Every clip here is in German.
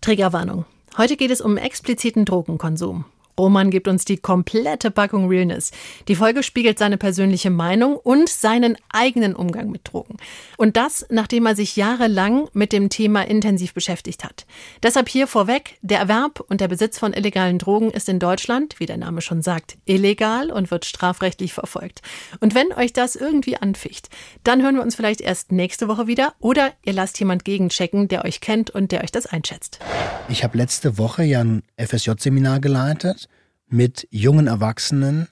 Triggerwarnung. Heute geht es um expliziten Drogenkonsum. Roman gibt uns die komplette Packung Realness. Die Folge spiegelt seine persönliche Meinung und seinen eigenen Umgang mit Drogen. Und das, nachdem er sich jahrelang mit dem Thema intensiv beschäftigt hat. Deshalb hier vorweg, der Erwerb und der Besitz von illegalen Drogen ist in Deutschland, wie der Name schon sagt, illegal und wird strafrechtlich verfolgt. Und wenn euch das irgendwie anficht, dann hören wir uns vielleicht erst nächste Woche wieder oder ihr lasst jemand gegenchecken, der euch kennt und der euch das einschätzt. Ich habe letzte Woche ja ein FSJ-Seminar geleitet mit jungen Erwachsenen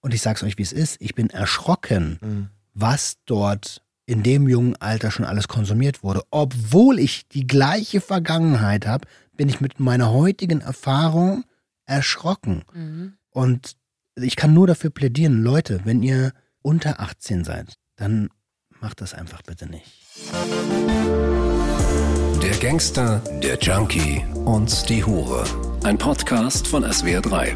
und ich sag's euch, wie es ist. Ich bin erschrocken, mhm. was dort in dem jungen Alter schon alles konsumiert wurde. Obwohl ich die gleiche Vergangenheit habe, bin ich mit meiner heutigen Erfahrung erschrocken. Mhm. Und ich kann nur dafür plädieren, Leute, wenn ihr unter 18 seid, dann macht das einfach bitte nicht. Der Gangster, der Junkie und die Hure. Ein Podcast von SWR3.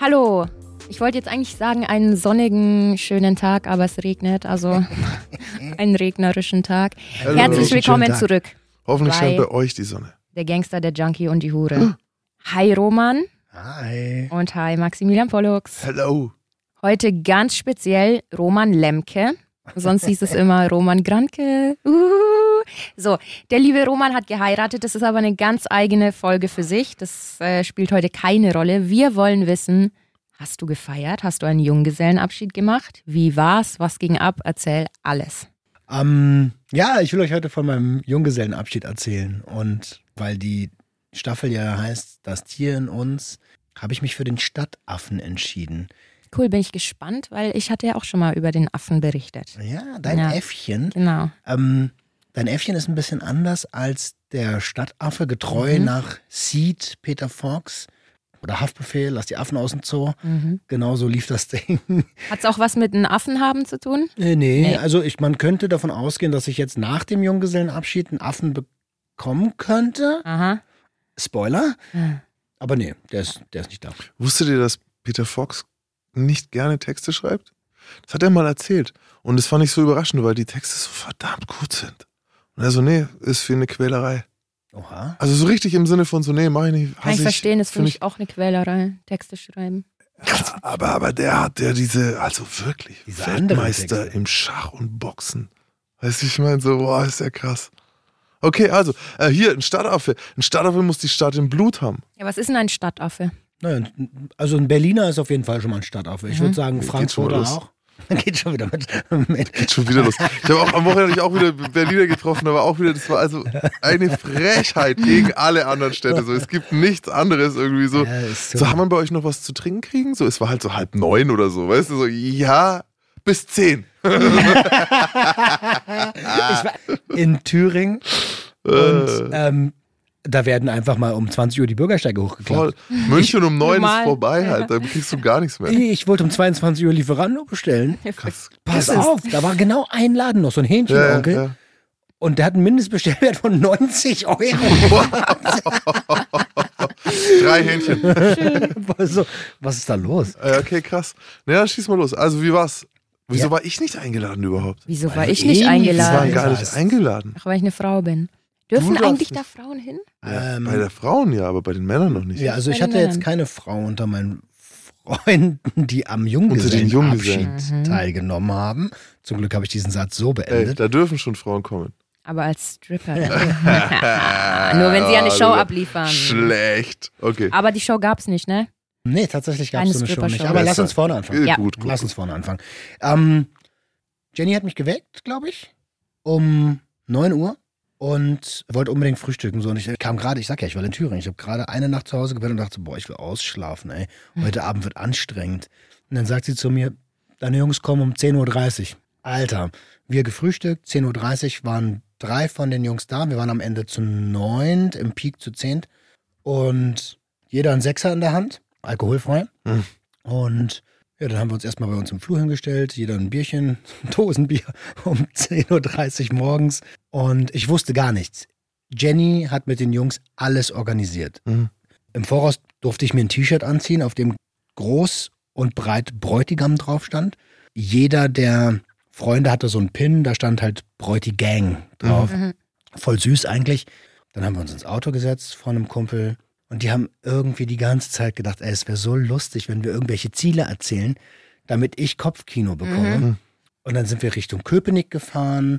Hallo. Ich wollte jetzt eigentlich sagen, einen sonnigen, schönen Tag, aber es regnet, also einen regnerischen Tag. Hallo. Herzlich willkommen zurück. Hoffentlich scheint bei euch die Sonne. Der Gangster, der Junkie und die Hure. Hi Roman. Hi. Und hi Maximilian Pollux. Hallo. Heute ganz speziell Roman Lemke. Sonst hieß es immer Roman Granke. Uhuhu. So, der liebe Roman hat geheiratet. Das ist aber eine ganz eigene Folge für sich. Das äh, spielt heute keine Rolle. Wir wollen wissen, hast du gefeiert? Hast du einen Junggesellenabschied gemacht? Wie war's? Was ging ab? Erzähl alles. Ähm, ja, ich will euch heute von meinem Junggesellenabschied erzählen. Und weil die Staffel ja heißt Das Tier in uns, habe ich mich für den Stadtaffen entschieden. Cool, bin ich gespannt, weil ich hatte ja auch schon mal über den Affen berichtet. Ja, dein ja. Äffchen. Genau. Ähm, dein Äffchen ist ein bisschen anders als der Stadtaffe, getreu mhm. nach Seed, Peter Fox oder Haftbefehl, lass die Affen aus dem Zoo. Mhm. Genauso lief das Ding. Hat es auch was mit den Affen haben zu tun? Äh, nee, nee, also ich, man könnte davon ausgehen, dass ich jetzt nach dem Junggesellenabschied einen Affen bekommen könnte. Aha. Spoiler. Mhm. Aber nee, der ist, der ist nicht da. Wusstet ihr, dass Peter Fox nicht gerne Texte schreibt? Das hat er mal erzählt. Und das fand ich so überraschend, weil die Texte so verdammt gut sind. Und er so, nee, ist für eine Quälerei. Oha. Also so richtig im Sinne von so, nee, mach ich nicht. Kann ich verstehen, das finde ich auch eine Quälerei, Texte schreiben. Ja, aber, aber der hat ja diese, also wirklich, diese Weltmeister im Schach und Boxen. Weißt du, ich meine so, boah, ist ja krass. Okay, also, äh, hier, ein Stadtaffe. Ein Stadtaffe muss die Stadt im Blut haben. Ja, was ist denn ein Stadtaffe? Naja, also ein Berliner ist auf jeden Fall schon mal ein Stadtaffe. Ich mhm. würde sagen, Frankfurter auch. Geht schon wieder mit. mit. Geht schon wieder los. Ich habe auch am Wochenende auch wieder Berliner getroffen, aber auch wieder, das war also eine Frechheit gegen alle anderen Städte. So, es gibt nichts anderes irgendwie so. Ja, so, so, haben wir bei euch noch was zu trinken kriegen? So, es war halt so halb neun oder so, weißt du, so, ja, bis zehn. ich war in Thüringen und äh. ähm, da werden einfach mal um 20 Uhr die Bürgersteige hochgeklappt. München ich, um 9 normal. ist vorbei halt, da kriegst du gar nichts mehr. Ich wollte um 22 Uhr Lieferando bestellen. Krass. Pass auf, da war genau ein Laden noch, so ein Hähnchenonkel. Ja, ja. Und der hat einen Mindestbestellwert von 90 Euro. Drei Hähnchen. Also, was ist da los? Okay, krass. Naja, schieß mal los. Also, wie war's? Wieso ja. war ich nicht eingeladen überhaupt? Wieso war ich nicht eingeladen? Ich war gar nicht eingeladen. Ach, weil ich eine Frau bin. Dürfen eigentlich da Frauen hin? Ähm, bei der Frauen ja, aber bei den Männern noch nicht. Ja, also ich hatte jetzt keine Frau unter meinen Freunden, die am Junggesellenabschied mhm. teilgenommen haben. Zum Glück habe ich diesen Satz so beendet. Ey, da dürfen schon Frauen kommen. Aber als Stripper. Nur wenn sie eine Show abliefern. Schlecht. Okay. Aber die Show gab es nicht, ne? Nee, tatsächlich gab es so eine Show nicht. Aber lass uns vorne anfangen. Ja. Gut, gut, lass uns vorne anfangen. Ähm, Jenny hat mich geweckt, glaube ich, um 9 Uhr und wollte unbedingt frühstücken. So. Und ich kam gerade, ich sag ja, ich war in Thüringen. Ich habe gerade eine Nacht zu Hause gepennt und dachte, boah, ich will ausschlafen, ey. Heute mhm. Abend wird anstrengend. Und dann sagt sie zu mir, deine Jungs kommen um 10.30 Uhr. Alter, wir gefrühstückt, 10.30 Uhr waren drei von den Jungs da. Wir waren am Ende zu neunt, im Peak zu zehnt. Und jeder ein Sechser in der Hand, alkoholfrei. Mhm. Und ja, dann haben wir uns erstmal bei uns im Flur hingestellt, jeder ein Bierchen, ein Dosenbier um 10.30 Uhr morgens. Und ich wusste gar nichts. Jenny hat mit den Jungs alles organisiert. Mhm. Im Voraus durfte ich mir ein T-Shirt anziehen, auf dem groß und breit Bräutigam drauf stand. Jeder der Freunde hatte so einen Pin, da stand halt Bräutigang drauf. Mhm. Voll süß eigentlich. Dann haben wir uns ins Auto gesetzt von einem Kumpel und die haben irgendwie die ganze Zeit gedacht, ey, es wäre so lustig, wenn wir irgendwelche Ziele erzählen, damit ich Kopfkino bekomme. Mhm. Und dann sind wir Richtung Köpenick gefahren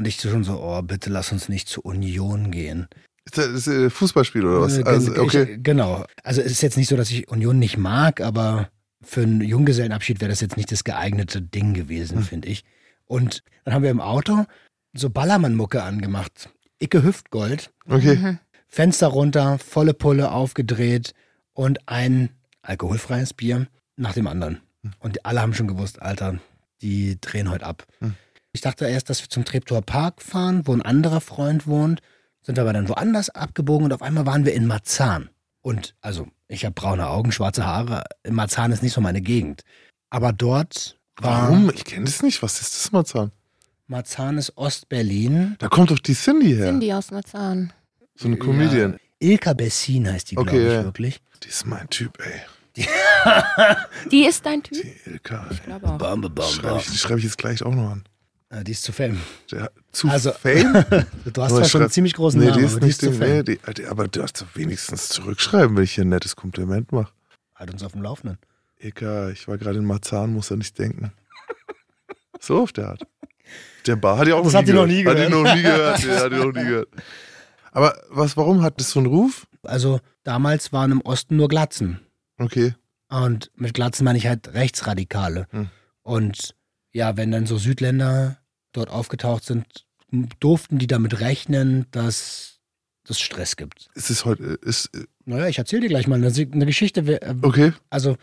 und ich schon so, oh, bitte lass uns nicht zur Union gehen. Ist das ist, äh, Fußballspiel oder was? Äh, Also, okay. ich, genau. Also es ist jetzt nicht so, dass ich Union nicht mag, aber für einen Junggesellenabschied wäre das jetzt nicht das geeignete Ding gewesen, Hm. finde ich. Und dann haben wir im Auto so Ballermann-Mucke angemacht. Icke Hüftgold, Okay. Fenster runter, volle Pulle aufgedreht und ein alkoholfreies Bier nach dem anderen. Und alle haben schon gewusst, Alter, die drehen heute ab. Hm. Ich dachte erst, dass wir zum Treptower Park fahren, wo ein anderer Freund wohnt, sind aber dann woanders abgebogen und auf einmal waren wir in Marzahn. Und also, ich habe braune Augen, schwarze Haare. Marzahn ist nicht so meine Gegend. Aber dort war Warum? Ich kenne das nicht. Was ist das, Marzahn? Marzahn ist Ostberlin. Da kommt doch die Cindy her. Cindy aus Marzahn. So eine Comedian. Ja, Ilka Bessin heißt die, glaube Okay, ich, ja. wirklich. Die ist mein Typ, ey. Die ist dein Typ? Die Ilka. Ich glaube auch. Bam, bam, bam, Schreibe ich, die schreibe ich jetzt gleich auch noch an. Ja, die ist zu fame. Der, zu Also- Fame? Du hast zwar schon einen ziemlich großen nee, Namen, die ist aber die nicht ist zu die, fame. nee, die, die, aber du darfst wenigstens zurückschreiben, wenn ich hier ein nettes Kompliment mache. Halt uns auf dem Laufenden. Ilka, ich war gerade in Marzahn, muss er nicht denken. So auf der Art. Der Bar hat die auch Das noch nie die noch gehört. nie Hat die gehört. noch nie gehört. Nee, hat die noch nie gehört. Aber was, warum hat das so einen Ruf? Also damals waren im Osten nur Glatzen. Okay. Und mit Glatzen meine ich halt Rechtsradikale. Hm. Und ja, wenn dann so Südländer dort aufgetaucht sind, durften die damit rechnen, dass es Stress gibt. Ist es heute, ist, Naja, ich erzähle dir gleich mal eine, eine Geschichte. Wir- äh, okay. Also,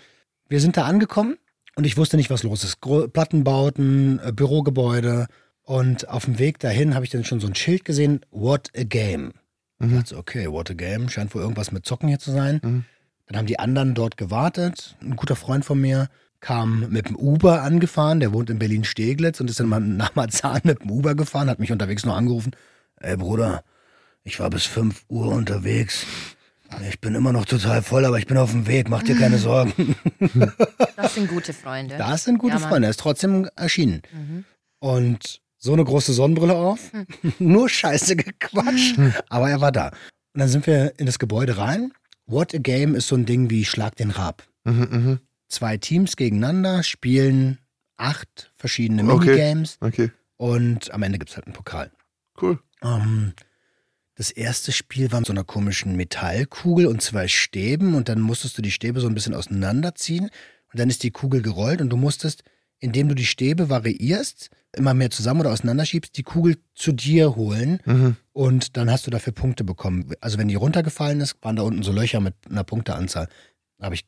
wir sind da angekommen und ich wusste nicht, was los ist. Gro Plattenbauten, äh, Bürogebäude. Und auf dem Weg dahin habe ich dann schon so ein Schild gesehen, What a Game. Ich Mhm. dachte, so, okay, What a Game, scheint wohl irgendwas mit Zocken hier zu sein. Mhm. Dann haben die anderen dort gewartet. Ein guter Freund von mir kam mit dem Uber angefahren, der wohnt in Berlin-Steglitz und ist dann mal nach Marzahn mit dem Uber gefahren, hat mich unterwegs noch angerufen. Ey Bruder, ich war bis 5 Uhr unterwegs. Ich bin immer noch total voll, aber ich bin auf dem Weg, mach dir keine Sorgen. Das sind gute Freunde. Das sind gute Ja. Freunde, er ist trotzdem erschienen. Mhm. Und so eine große Sonnenbrille auf, nur Scheiße gequatscht, aber er war da. Und dann sind wir in das Gebäude rein. What a Game ist so ein Ding wie Schlag den Rab. Mhm, mhm. Zwei Teams gegeneinander spielen acht verschiedene Okay. Minigames Okay. und am Ende gibt es halt einen Pokal. Cool. Ähm, das erste Spiel war mit so einer komischen Metallkugel und zwei Stäben und dann musstest du die Stäbe so ein bisschen auseinanderziehen und dann ist die Kugel gerollt und du musstest, indem du die Stäbe variierst, immer mehr zusammen oder auseinanderschiebst, die Kugel zu dir holen Mhm. und dann hast du dafür Punkte bekommen. Also wenn die runtergefallen ist, waren da unten so Löcher mit einer Punkteanzahl. Da habe ich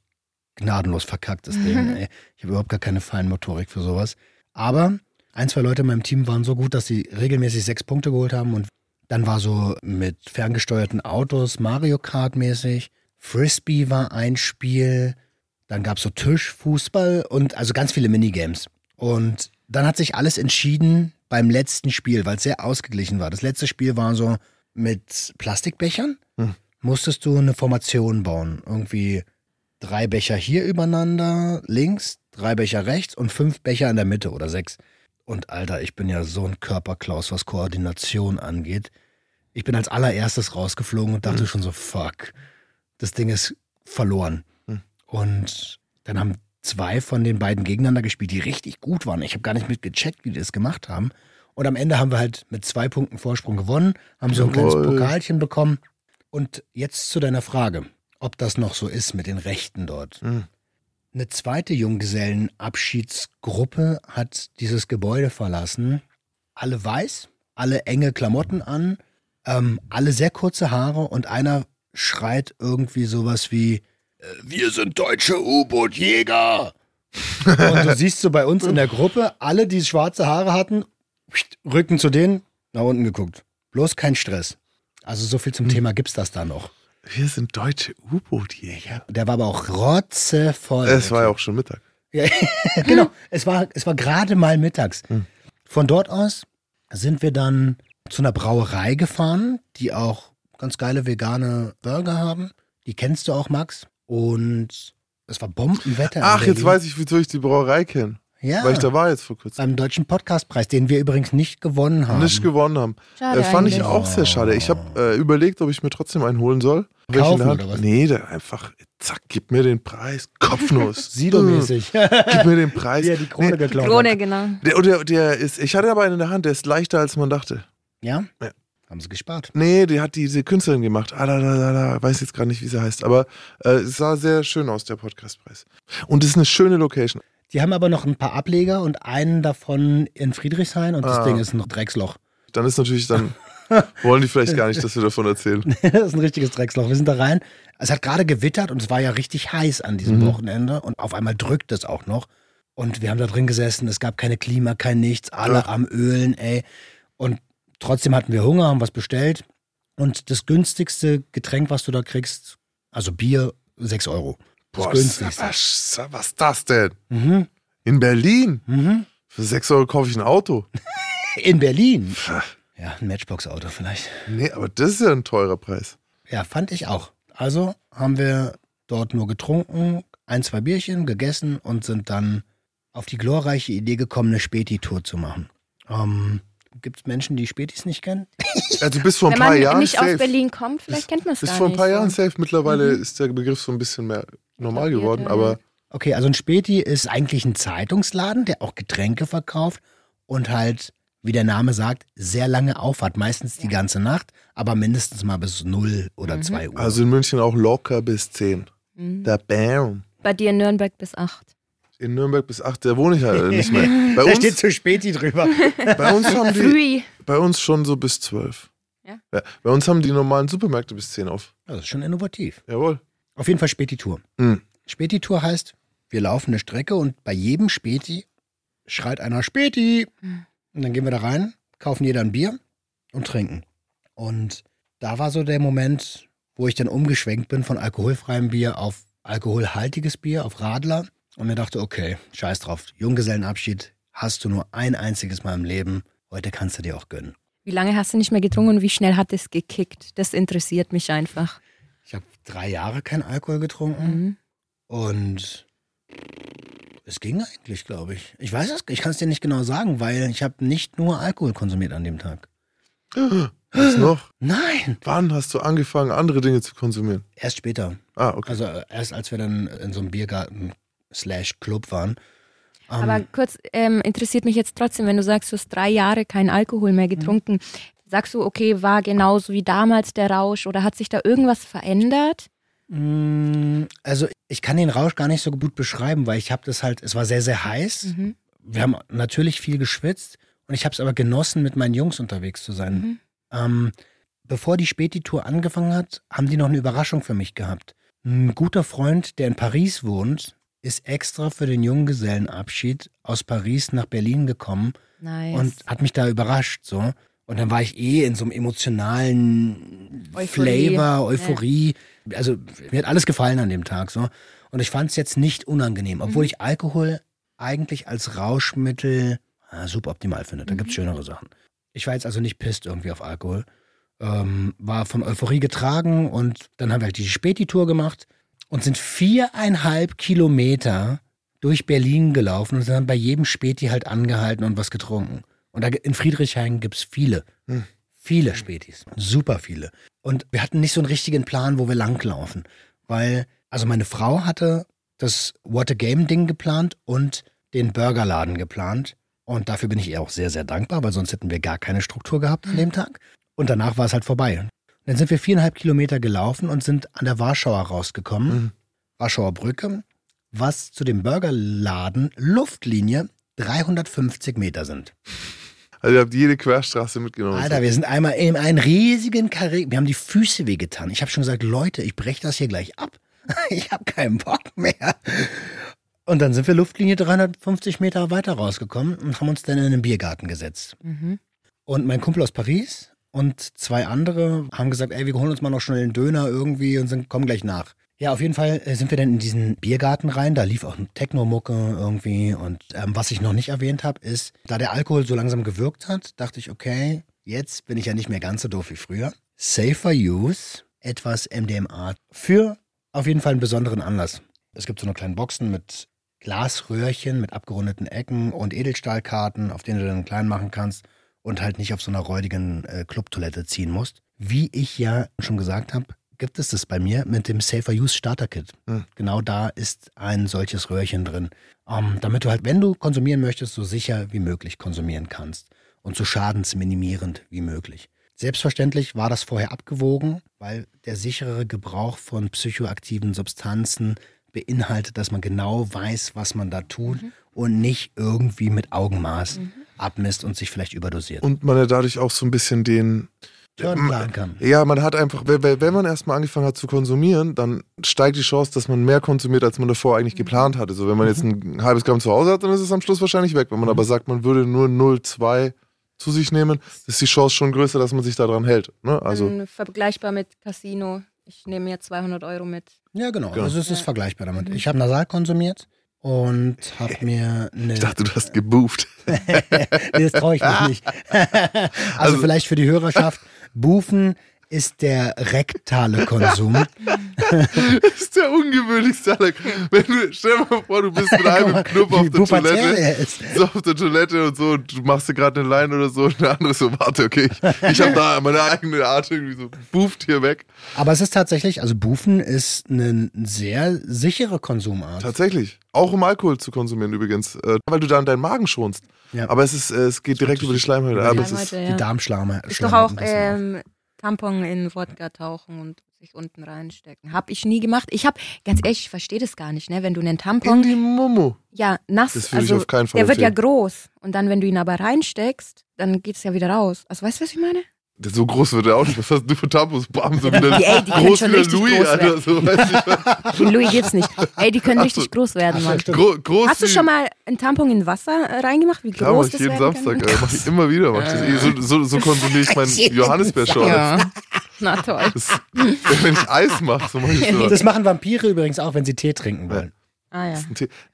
gnadenlos verkackt, das Ding. Ey. Ich habe überhaupt gar keine Feinmotorik für sowas. Aber ein, zwei Leute in meinem Team waren so gut, dass sie regelmäßig sechs Punkte geholt haben und dann war so mit ferngesteuerten Autos Mario Kart mäßig. Frisbee war ein Spiel. Dann gab es so Tischfußball und also ganz viele Minigames. Und dann hat sich alles entschieden beim letzten Spiel, weil es sehr ausgeglichen war. Das letzte Spiel war so mit Plastikbechern. Hm. Musstest du eine Formation bauen. Irgendwie drei Becher hier übereinander, links, drei Becher rechts und fünf Becher in der Mitte oder sechs. Und Alter, ich bin ja so ein Körperklaus, was Koordination angeht. Ich bin als allererstes rausgeflogen und dachte schon so, fuck, das Ding ist verloren. Hm. Und dann haben zwei von den beiden gegeneinander gespielt, die richtig gut waren. Ich habe gar nicht mit gecheckt, wie die das gemacht haben. Und am Ende haben wir halt mit zwei Punkten Vorsprung gewonnen, haben so ein kleines. Pokalchen bekommen. Und jetzt zu deiner Frage, ob das noch so ist mit den Rechten dort. Mhm. Eine zweite Junggesellenabschiedsgruppe hat dieses Gebäude verlassen. Alle weiß, alle enge Klamotten an, ähm, alle sehr kurze Haare und einer schreit irgendwie sowas wie äh, Wir sind deutsche U-Boot-Jäger. und du siehst so bei uns in der Gruppe, alle, die schwarze Haare hatten, Rücken zu denen, nach unten geguckt. Bloß kein Stress. Also so viel zum Hm. Thema gibt's das da noch. Wir sind deutsche U-Boot-Jäger. Der war aber auch rotzevoll. Es war ja auch schon Mittag. Ja, genau. Es war, es war gerade mal mittags. Hm. Von dort aus sind wir dann zu einer Brauerei gefahren, die auch ganz geile vegane Burger haben. Die kennst du auch, Max. Und es war Bombenwetter. Ach, jetzt weiß ich, wieso ich die Brauerei kenne. Ja. Weil ich da war jetzt vor kurzem. Beim Deutschen Podcastpreis, den wir übrigens nicht gewonnen haben. Nicht gewonnen haben. Schade Äh, fand ich eigentlich. auch sehr schade. Ich habe äh, überlegt, ob ich mir trotzdem einen holen soll. Welchen Kaufen oder was? Nee, der einfach, zack, gib mir den Preis. Kopfnuss. Sido-mäßig. Gib mir den Preis. Er die Krone Nee, geklaut Krone, hat. genau. der, der, der ist, ich hatte aber einen in der Hand, der ist leichter, als man dachte. Ja? Ja. Haben sie gespart. Nee, die hat diese Künstlerin gemacht. Ah, da, da, da, da. Weiß jetzt gerade nicht, wie sie heißt. Aber äh, es sah sehr schön aus, der Podcastpreis. Und es ist eine schöne Location. Die haben aber noch ein paar Ableger und einen davon in Friedrichshain und das Ah. Ding ist ein Drecksloch. Dann ist natürlich dann, wollen die vielleicht gar nicht, dass wir davon erzählen. das ist ein richtiges Drecksloch. Wir sind da rein. Es hat gerade gewittert und es war ja richtig heiß an diesem Mhm. Wochenende und auf einmal drückt es auch noch. Und wir haben da drin gesessen, es gab keine Klima, kein nichts, alle Ach. am Ölen, ey. Und trotzdem hatten wir Hunger, haben was bestellt. Und das günstigste Getränk, was du da kriegst, also Bier, 6 Euro. Das Boah, günstigste. was, was ist das denn? Mhm. In Berlin? Mhm. Für 6 Euro kaufe ich ein Auto. In Berlin. Ja, ein Matchbox-Auto vielleicht. Nee, aber das ist ja ein teurer Preis. Ja, fand ich auch. Also haben wir dort nur getrunken, ein, zwei Bierchen gegessen und sind dann auf die glorreiche Idee gekommen, eine Späti-Tour zu machen. Ähm, Gibt es Menschen, die Spätis nicht kennen? Also bis vor ein Wenn paar man Jahren nicht safe. aus Berlin kommt, vielleicht kennt man es bis gar vor ein nicht. paar. Jahren safe. Mittlerweile Mhm. ist der Begriff so ein bisschen mehr normal geworden. ja, Aber ja. Okay, also ein Späti ist eigentlich ein Zeitungsladen, der auch Getränke verkauft und halt, wie der Name sagt, sehr lange aufhat. Meistens die ganze Nacht, aber mindestens mal bis 0 oder Mhm. 2 Uhr. also in München auch locker bis 10. Mhm. Der Bam. Bei dir in Nürnberg bis 8. In Nürnberg bis 8, da wohne ich ja nicht mehr. Bei da steht uns, zu Späti drüber. bei uns haben die, bei uns schon so bis 12. Ja? Bei uns haben die normalen Supermärkte bis 10 auf. Das ist schon innovativ. Jawohl. Auf jeden Fall Späti-Tour. Mhm. Späti-Tour heißt, wir laufen eine Strecke und bei jedem Späti schreit einer Späti. Mhm. Und dann gehen wir da rein, kaufen jeder ein Bier und trinken. Und da war so der Moment, wo ich dann umgeschwenkt bin von alkoholfreiem Bier auf alkoholhaltiges Bier, auf Radler. Und mir dachte, okay, scheiß drauf. Junggesellenabschied hast du nur ein einziges Mal im Leben. Heute kannst du dir auch gönnen. Wie lange hast du nicht mehr getrunken und wie schnell hat es gekickt? Das interessiert mich einfach. Ich habe drei Jahre kein Alkohol getrunken. Mhm. Und es ging eigentlich, glaube ich. Ich weiß es, ich kann es dir nicht genau sagen, weil ich habe nicht nur Alkohol konsumiert an dem Tag. Was noch? Nein, Wann hast du angefangen, andere Dinge zu konsumieren? erst später. Ah, okay. Also äh, erst als wir dann in so einem Biergarten slash Club waren. Ähm, Aber kurz, ähm, interessiert mich jetzt trotzdem, wenn du sagst, du hast drei Jahre keinen Alkohol mehr getrunken. Sagst du, okay, war genauso wie damals der Rausch oder hat sich da irgendwas verändert? mh, also ich kann den Rausch gar nicht so gut beschreiben, weil ich habe das halt, es war sehr, sehr heiß. Mhm. Wir haben natürlich viel geschwitzt und ich habe es aber genossen, mit meinen Jungs unterwegs zu sein. Mhm. Ähm, bevor die Späti-Tour angefangen hat, haben die noch eine Überraschung für mich gehabt. Ein guter Freund, der in Paris wohnt, ist extra für den Junggesellenabschied aus Paris nach Berlin gekommen Nice. und hat mich da überrascht. So. Und dann war ich eh in so einem emotionalen Euphorie. Flavor, Euphorie. Also mir hat alles gefallen an dem Tag. So. Und ich fand es jetzt nicht unangenehm, obwohl ich Alkohol eigentlich als Rauschmittel ah, suboptimal finde. Da gibt's schönere Sachen. Ich war jetzt also nicht pisst irgendwie auf Alkohol. Ähm, war von Euphorie getragen und dann haben wir halt die Späti-Tour gemacht und sind viereinhalb Kilometer durch Berlin gelaufen und sind dann bei jedem Späti halt angehalten und was getrunken. Und da, in Friedrichshain gibt's viele. Hm. Viele Spätis. Super viele. Und wir hatten nicht so einen richtigen Plan, wo wir langlaufen. Weil, also meine Frau hatte das What a Game-Ding geplant und den Burgerladen geplant. Und dafür bin ich ihr auch sehr, sehr dankbar, weil sonst hätten wir gar keine Struktur gehabt an dem Tag. Und danach war es halt vorbei. Dann sind wir viereinhalb Kilometer gelaufen und sind an der Warschauer rausgekommen. Mhm. Warschauer Brücke, was zu dem Burgerladen Luftlinie 350 Meter sind. Also ihr habt jede Querstraße mitgenommen. Alter, wir sind einmal in einem riesigen Karree. Wir haben die Füße wehgetan. Ich habe schon gesagt, Leute, ich breche das hier gleich ab. Ich habe keinen Bock mehr. Und dann sind wir Luftlinie 350 Meter weiter rausgekommen und haben uns dann in einen Biergarten gesetzt. Mhm. Und mein Kumpel aus Paris und zwei andere haben gesagt, ey, wir holen uns mal noch schnell einen Döner irgendwie und sind, kommen gleich nach. Ja, auf jeden Fall äh, sind wir dann in diesen Biergarten rein. Da lief auch Techno-Mucke irgendwie. Und ähm, was ich noch nicht erwähnt habe, ist, da der Alkohol so langsam gewirkt hat, dachte ich, okay, jetzt bin ich ja nicht mehr ganz so doof wie früher. Safer Use, etwas MDMA für auf jeden Fall einen besonderen Anlass. Es gibt so eine kleine Boxen mit Glasröhrchen mit abgerundeten Ecken und Edelstahlkarten, auf denen du dann klein machen kannst und halt nicht auf so einer räudigen äh, Clubtoilette ziehen musst. Wie ich ja schon gesagt habe, gibt es das bei mir mit dem Safer Use Starter Kit. Hm. Genau da ist ein solches Röhrchen drin, ähm, damit du halt, wenn du konsumieren möchtest, so sicher wie möglich konsumieren kannst und so schadensminimierend wie möglich. Selbstverständlich war das vorher abgewogen, weil der sicherere Gebrauch von psychoaktiven Substanzen beinhaltet, dass man genau weiß, was man da tut Mhm. und nicht irgendwie mit Augenmaß abmisst und sich vielleicht überdosiert. Und man ja dadurch auch so ein bisschen den. Turn planen kann. Ja, man hat einfach, wenn- man erstmal angefangen hat zu konsumieren, dann steigt die Chance, dass man mehr konsumiert, als man davor eigentlich geplant hatte. So, wenn man jetzt ein halbes Gramm zu Hause hat, dann ist es am Schluss wahrscheinlich weg. Wenn man aber sagt, man würde nur 0,2 zu sich nehmen, ist die Chance schon größer, dass man sich daran hält. Ne? Also, vergleichbar mit Casino. Ich nehme mir 200 Euro mit. Ja, genau. Genau. Also es ist Ja. vergleichbar damit. Ich habe Nasal konsumiert und habe mir eine. ich dachte, du hast gebooft. nee, das traue ich mich nicht. also, Also- vielleicht für die Hörerschaft. Bufen ist der rektale Konsum. Das ist der ungewöhnlichste aller. Wenn du, stell dir mal vor, du bist mit einem Club auf der pubertär Toilette. So auf der Toilette und so, und du machst dir gerade eine Line oder so, und der andere so, warte, okay, ich, ich habe da meine eigene Art irgendwie so, buft hier weg. Aber es ist tatsächlich, also Bufen ist eine sehr sichere Konsumart. Tatsächlich. Auch um Alkohol zu konsumieren übrigens, äh, weil du dann deinen Magen schonst. Ja. Aber es ist, äh, es geht direkt über die Schleimhäute. Die es ist, Schleimhäute, Die ja. Darmschlame. Ist doch auch ähm, Tampon in Wodka tauchen und sich unten reinstecken. Hab ich nie gemacht. Ich hab, ganz ehrlich, ich verstehe das gar nicht, ne? Wenn du einen in Tampon, die Momo. ja, nass, Das ich also auf keinen Fall der wird ja groß. Und dann, wenn du ihn aber reinsteckst, dann geht es ja wieder raus. Also weißt du, was ich meine? So groß wird er auch nicht. Was hast du für Tampons? Bam, so wieder Die, ey, die können groß schon wie Louis, groß Alter. So, du, Den Louis gibt's nicht. Ey, die können richtig groß werden, Mann. gro groß Hast du schon mal einen Tampon in Wasser äh, reingemacht? Wie Klar, mach groß ich das jeden werden Samstag. kann? Äh, mach ich immer wieder. Mach ich das. so, so, so konsumiere ich meinen Johannisbeerschorle. Ja. Na toll. Das, wenn ich Eis mache, so mache ich so. Das machen Vampire übrigens auch, wenn sie Tee trinken wollen. Ah ja.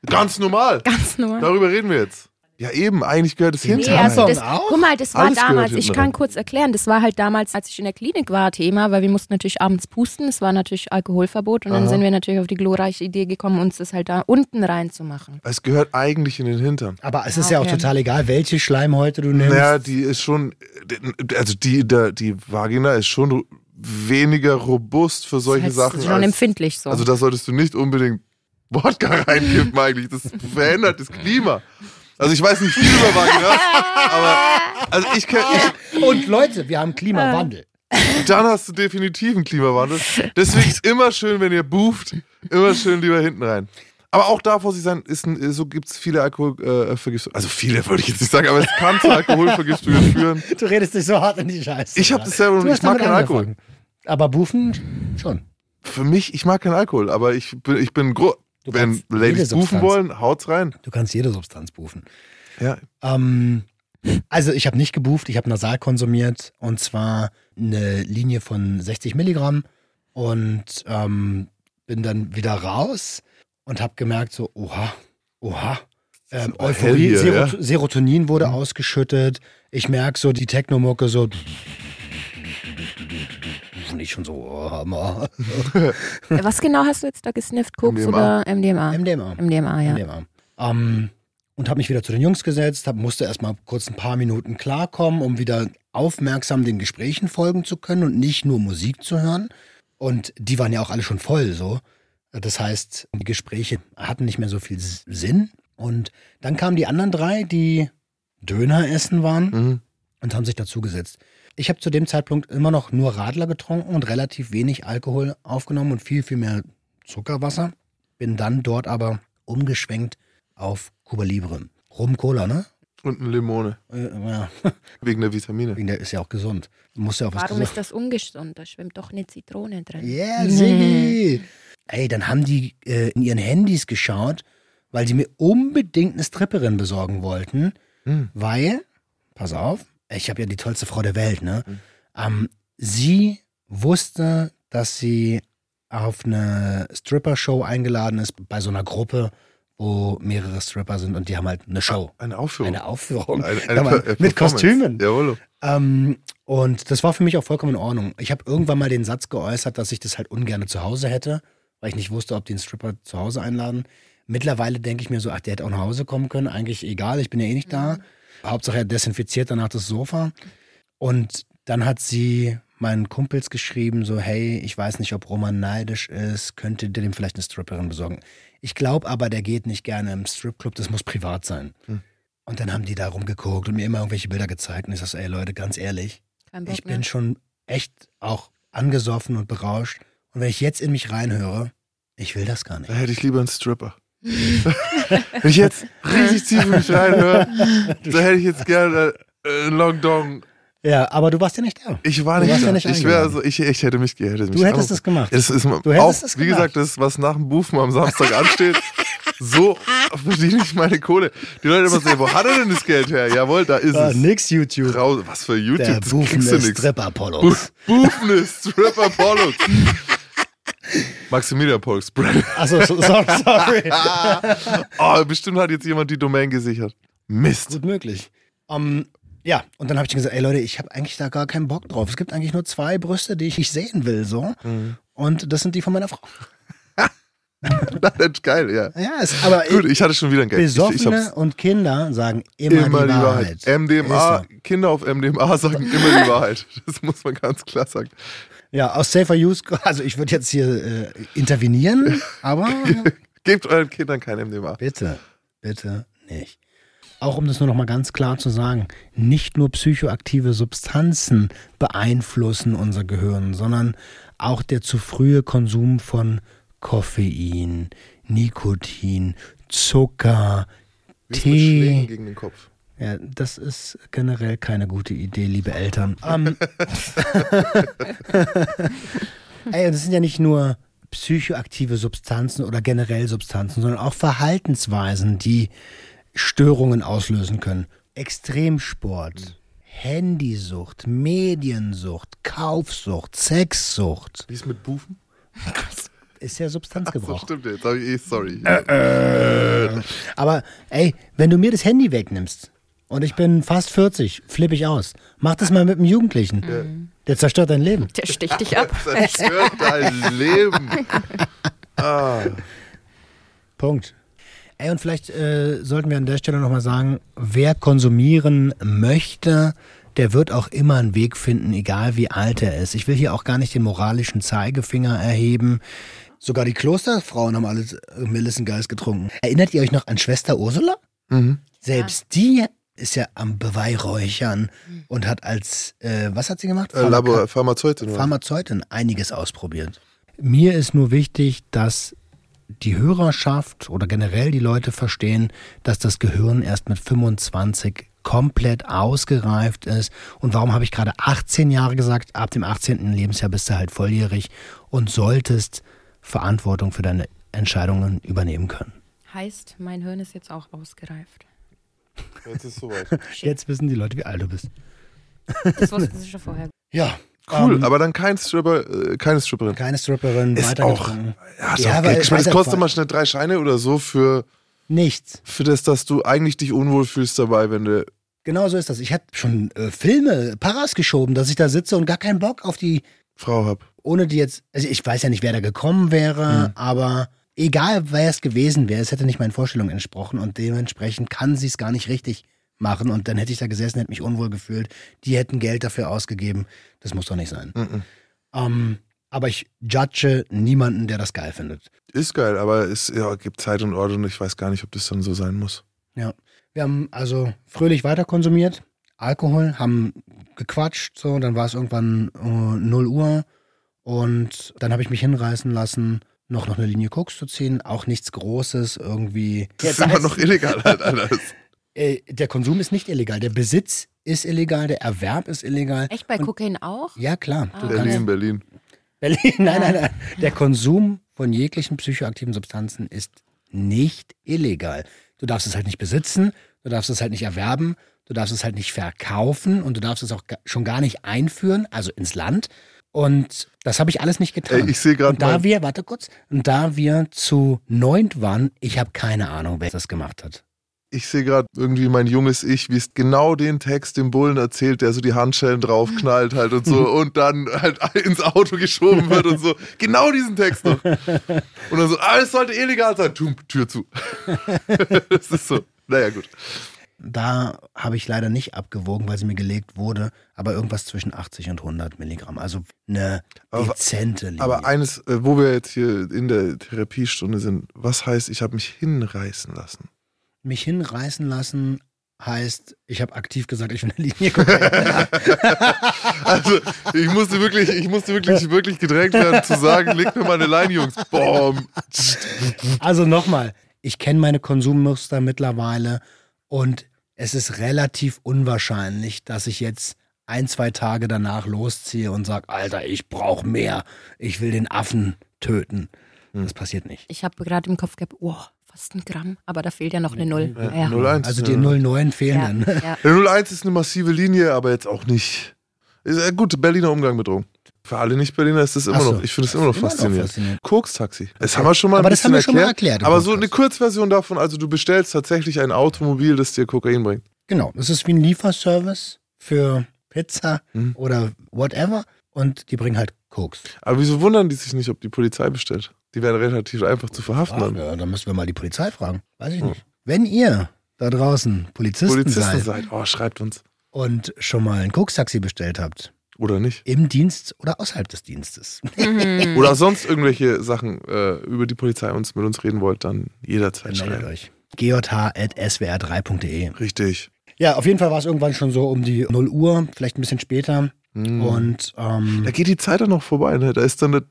Ganz normal. Ganz normal. Darüber reden wir jetzt. Ja, eben, eigentlich gehört es Nee, hinter. Tampon also das, auch? guck mal, das war Alles damals, ich kann kurz erklären, das war halt damals, als ich in der Klinik war, Thema, weil wir mussten natürlich abends pusten, es war natürlich Alkoholverbot und dann Aha. sind wir natürlich auf die glorreiche Idee gekommen, uns das halt da unten reinzumachen. Es gehört eigentlich in den Hintern. Aber es ist Ah, ja auch okay. total egal, welche Schleimhäute du nimmst. Naja, die ist schon, also die, der, die Vagina ist schon weniger robust für solche das heißt, Sachen. schon als- empfindlich so. Also da solltest du nicht unbedingt Wodka reinkippen eigentlich. Das verändert das Klima. Also ich weiß nicht viel über Vaginas, aber also ich, kenn, ich Und Leute, wir haben Klimawandel. dann hast du definitiv einen Klimawandel. Deswegen ist immer schön, wenn ihr buft, immer schön lieber hinten rein. Aber auch da, Vorsicht sein, ist ein, so gibt es viele Alkoholvergiftungen. also viele würde ich jetzt nicht sagen, aber es kann zu Alkoholvergiftungen führen. Du redest dich so hart in die Scheiße. Ich habe das selber und ich mag keinen Alkohol. Aber Bufen schon. Für mich, ich mag keinen Alkohol, aber ich bin, ich bin Du Wenn Ladies bufen wollen, haut's rein. Du kannst jede Substanz bufen. Ja. Ähm, also ich habe nicht gebuft, ich habe Nasal konsumiert und zwar eine Linie von 60 Milligramm und ähm, bin dann wieder raus und habe gemerkt so, oha, oha. Ähm, Euphorie, hier, Serot ja. Serotonin wurde ausgeschüttet. Ich merke so die Technomucke so. Und ich schon so, oh, Hammer. Was genau hast du jetzt da gesnifft? Koks MDMA. oder MDMA? MDMA. MDMA, ja. MDMA. Ähm, und habe mich wieder zu den Jungs gesetzt, hab, musste erstmal kurz ein paar Minuten klarkommen, um wieder aufmerksam den Gesprächen folgen zu können und nicht nur Musik zu hören. Und die waren ja auch alle schon voll so. Das heißt, die Gespräche hatten nicht mehr so viel Sinn. Und dann kamen die anderen drei, die Döner essen waren Mhm. und haben sich dazugesetzt. Ich habe zu dem Zeitpunkt immer noch nur Radler getrunken und relativ wenig Alkohol aufgenommen und viel, viel mehr Zuckerwasser. Bin dann dort aber umgeschwenkt auf Cuba Libre. Rum Cola, ne? Und eine Limone. Äh, ja, Wegen der Vitamine. wegen der ist ja auch gesund. Du musst ja auch was Warum ist das ungesund? Da schwimmt doch eine Zitrone drin. Yeah, Siggi! Ey, dann haben die äh, in ihren Handys geschaut, weil sie mir unbedingt eine Stripperin besorgen wollten, Hm. weil, pass auf, ich habe ja die tollste Frau der Welt, ne? Ähm, sie wusste, dass sie auf eine Stripper-Show eingeladen ist, bei so einer Gruppe, wo mehrere Stripper sind und die haben halt eine Show. Eine Aufführung. Eine Aufführung. Eine- eine Per- äh, mit. Kostümen. Jawohl. Ähm, und das war für mich auch vollkommen in Ordnung. Ich habe irgendwann mal den Satz geäußert, dass ich das halt ungern zu Hause hätte, weil ich nicht wusste, ob die einen Stripper zu Hause einladen. Mittlerweile denke ich mir so, ach, der hätte auch nach Hause kommen können. Eigentlich egal, ich bin ja eh nicht da. Hauptsache er desinfiziert danach das Sofa. Und dann hat sie meinen Kumpels geschrieben, so, hey, ich weiß nicht, ob Roman neidisch ist, könnte dir dem vielleicht eine Stripperin besorgen. Ich glaube aber, der geht nicht gerne im Stripclub, das muss privat sein. Hm. Und dann haben die da rumgeguckt und mir immer irgendwelche Bilder gezeigt. Und ich sag so, ey Leute, ganz ehrlich, ich bin schon echt auch angesoffen und berauscht. Und wenn ich jetzt in mich reinhöre, ich will das gar nicht. Da hätte ich lieber einen Stripper. wenn ich jetzt richtig tief in mich reinhöre, da hätte ich jetzt gerne äh, Long Dong ja, aber du warst ja nicht da. Ich war nicht da. Ja nicht ich, wär, also, ich, ich hätte mich, mich Du hättest es gemacht. Es ist du auch, es Wie gesagt, das, was nach dem Bufen am Samstag ansteht, so verdiene ich meine Kohle. Die Leute immer sagen, wo hat er denn das Geld her? Jawohl, da ist ah, es. Nix YouTube. Raus, was für YouTube? Der das bufende Stripper Pollux. Bufende Stripper Pollux. Maximilian Pollux. Achso, sorry, sorry. oh, bestimmt hat jetzt jemand die Domain gesichert. Mist. Gut möglich. Um, ja, und dann habe ich gesagt, ey Leute, ich habe eigentlich da gar keinen Bock drauf. Es gibt eigentlich nur zwei Brüste, die ich nicht sehen will, so. Mhm. Und das sind die von meiner Frau. das ist geil, ja. Ja, ist, aber gut. Ich hatte schon wieder ein Geld. Besoffene ich, ich und Kinder sagen immer, immer die, die, Wahrheit. Wahrheit. MDMA, Kinder auf MDMA sagen immer die Wahrheit. Das muss man ganz klar sagen. Ja, aus Safer Use, also ich würde jetzt hier äh, intervenieren, aber. Gebt euren Kindern kein MDMA. Bitte, bitte nicht auch um das nur noch mal ganz klar zu sagen, nicht nur psychoaktive Substanzen beeinflussen unser Gehirn, sondern auch der zu frühe Konsum von Koffein, Nikotin, Zucker, Wie Tee. gegen den Kopf. Ja, das ist generell keine gute Idee, liebe Eltern. Um, ey, das sind ja nicht nur psychoaktive Substanzen oder generell Substanzen, sondern auch Verhaltensweisen, die Störungen auslösen können. Extremsport. Handysucht, Mediensucht, Kaufsucht, Sexsucht. Wie ist mit Bufen? Ist ja Substanzgebrauch. Ach so, stimmt, jetzt habe ich eh, sorry. Äh, äh. Aber ey, wenn du mir das Handy wegnimmst und ich bin fast 40, flippe ich aus. Mach das mal mit einem Jugendlichen. Mhm. Der zerstört dein Leben. Der sticht dich ab. Der zerstört dein Leben. Ah. Punkt. Ey, und vielleicht äh, sollten wir an der Stelle nochmal sagen, wer konsumieren möchte, der wird auch immer einen Weg finden, egal wie alt er ist. Ich will hier auch gar nicht den moralischen Zeigefinger erheben. Sogar die Klosterfrauen haben alles äh, Melissengeist getrunken. Erinnert ihr euch noch an Schwester Ursula? Mhm. Selbst ja. die ist ja am Beweihräuchern und hat als, äh, was hat sie gemacht? Äh, Labor, Pharmazeutin. Pharmazeutin einiges ausprobiert. Mir ist nur wichtig, dass die Hörerschaft oder generell die Leute verstehen, dass das Gehirn erst mit 25 komplett ausgereift ist. Und warum habe ich gerade 18 Jahre gesagt? Ab dem 18. Lebensjahr bist du halt volljährig und solltest Verantwortung für deine Entscheidungen übernehmen können. Heißt, mein Hirn ist jetzt auch ausgereift. Jetzt ist soweit. Jetzt wissen die Leute, wie alt du bist. Das wussten sie schon vorher. Ja, Cool, um, ähm, aber dann kein Stripper, äh, keine Stripperin. Keine Stripperin, ist auch, ja, ist ja, auch weil, ich meine, das kostet mal schnell drei Scheine oder so für nichts. Für das, dass du eigentlich dich unwohl fühlst dabei, wenn du. Genau so ist das. Ich habe schon äh, Filme, Paras geschoben, dass ich da sitze und gar keinen Bock auf die Frau hab. Ohne die jetzt, also ich weiß ja nicht, wer da gekommen wäre, hm. aber egal wer es gewesen wäre, es hätte nicht meinen Vorstellungen entsprochen und dementsprechend kann sie es gar nicht richtig machen und dann hätte ich da gesessen, hätte mich unwohl gefühlt. Die hätten Geld dafür ausgegeben. Das muss doch nicht sein. Mhm. Ähm, aber ich judge niemanden, der das geil findet. Ist geil, aber es ja, gibt Zeit und Ort und ich weiß gar nicht, ob das dann so sein muss. Ja. Wir haben also fröhlich weiter konsumiert, Alkohol, haben gequatscht, so, dann war es irgendwann uh, 0 Uhr und dann habe ich mich hinreißen lassen, noch, noch eine Linie Koks zu ziehen, auch nichts Großes, irgendwie. Das ist immer noch illegal halt alles. Äh, der Konsum ist nicht illegal, der Besitz ist illegal, der Erwerb ist illegal. Echt bei Kokain auch? Ja, klar. Ah, Berlin, Berlin. Berlin, nein, nein, nein. Der Konsum von jeglichen psychoaktiven Substanzen ist nicht illegal. Du darfst es halt nicht besitzen, du darfst es halt nicht erwerben, du darfst es halt nicht verkaufen und du darfst es auch schon gar nicht einführen, also ins Land. Und das habe ich alles nicht getan. Ey, ich sehe gerade. Da wir, warte kurz, und da wir zu neunt waren, ich habe keine Ahnung, wer das gemacht hat. ich sehe gerade irgendwie mein junges Ich, wie es genau den Text dem Bullen erzählt, der so die Handschellen draufknallt halt und so und dann halt ins Auto geschoben wird und so. Genau diesen Text noch. Und dann so, alles sollte illegal sein. Tür zu. das ist so. Naja, gut. Da habe ich leider nicht abgewogen, weil sie mir gelegt wurde, aber irgendwas zwischen 80 und 100 Milligramm. Also eine Aber- dezente Linie. Aber eines, äh, wo wir jetzt hier in der Therapiestunde sind, was heißt, ich habe mich hinreißen lassen? mich hinreißen lassen heißt, ich habe aktiv gesagt, ich will eine Linie gucken. Also, ich musste wirklich, ich musste wirklich, wirklich gedrängt werden zu sagen, leg mir mal eine Line, Jungs. Boom. Also nochmal, ich kenne meine Konsummuster mittlerweile und es ist relativ unwahrscheinlich, dass ich jetzt ein, zwei Tage danach losziehe und sage, Alter, ich brauche mehr, ich will den Affen töten. Das passiert nicht. Ich habe gerade im Kopf gehabt, oh, fast ein Gramm, aber da fehlt ja noch eine Null. Ja, 01. Also die ja. 09 fehlen ja, dann. ja. Der 01 ist eine massive Linie, aber jetzt auch nicht. Ein gut, Berliner Umgang mit Drogen. Für alle Nicht-Berliner ist das immer so. noch, ich finde es immer noch faszinierend. Koks-Taxi. Das haben wir schon mal Aber das haben wir schon mal erklärt. erklärt im aber so eine. Kurzversion davon, also du bestellst tatsächlich ein Automobil, das dir Kokain bringt. Genau, es ist wie ein Lieferservice für Pizza Mhm. oder whatever und die bringen halt Koks. Aber wieso wundern die sich nicht, ob die Polizei bestellt? Die werden relativ einfach zu verhaften. Ach, dann. ja, dann müssen wir mal die Polizei fragen. Weiß ich Hm. nicht. Wenn ihr da draußen Polizisten, Polizisten seid seid, oh, schreibt uns. Und schon mal ein Koks-Taxi bestellt habt, Oder nicht. im Dienst oder außerhalb des Dienstes, Mhm. Oder sonst irgendwelche Sachen äh, über die Polizei uns mit uns reden wollt, dann jederzeit dann meldet euch. gjh.swr3.de Richtig. Ja, auf jeden Fall war es irgendwann schon so um die 0 Uhr, vielleicht ein bisschen später. Mhm. Und ähm, Da geht die Zeit dann noch vorbei, ne? Da ist dann der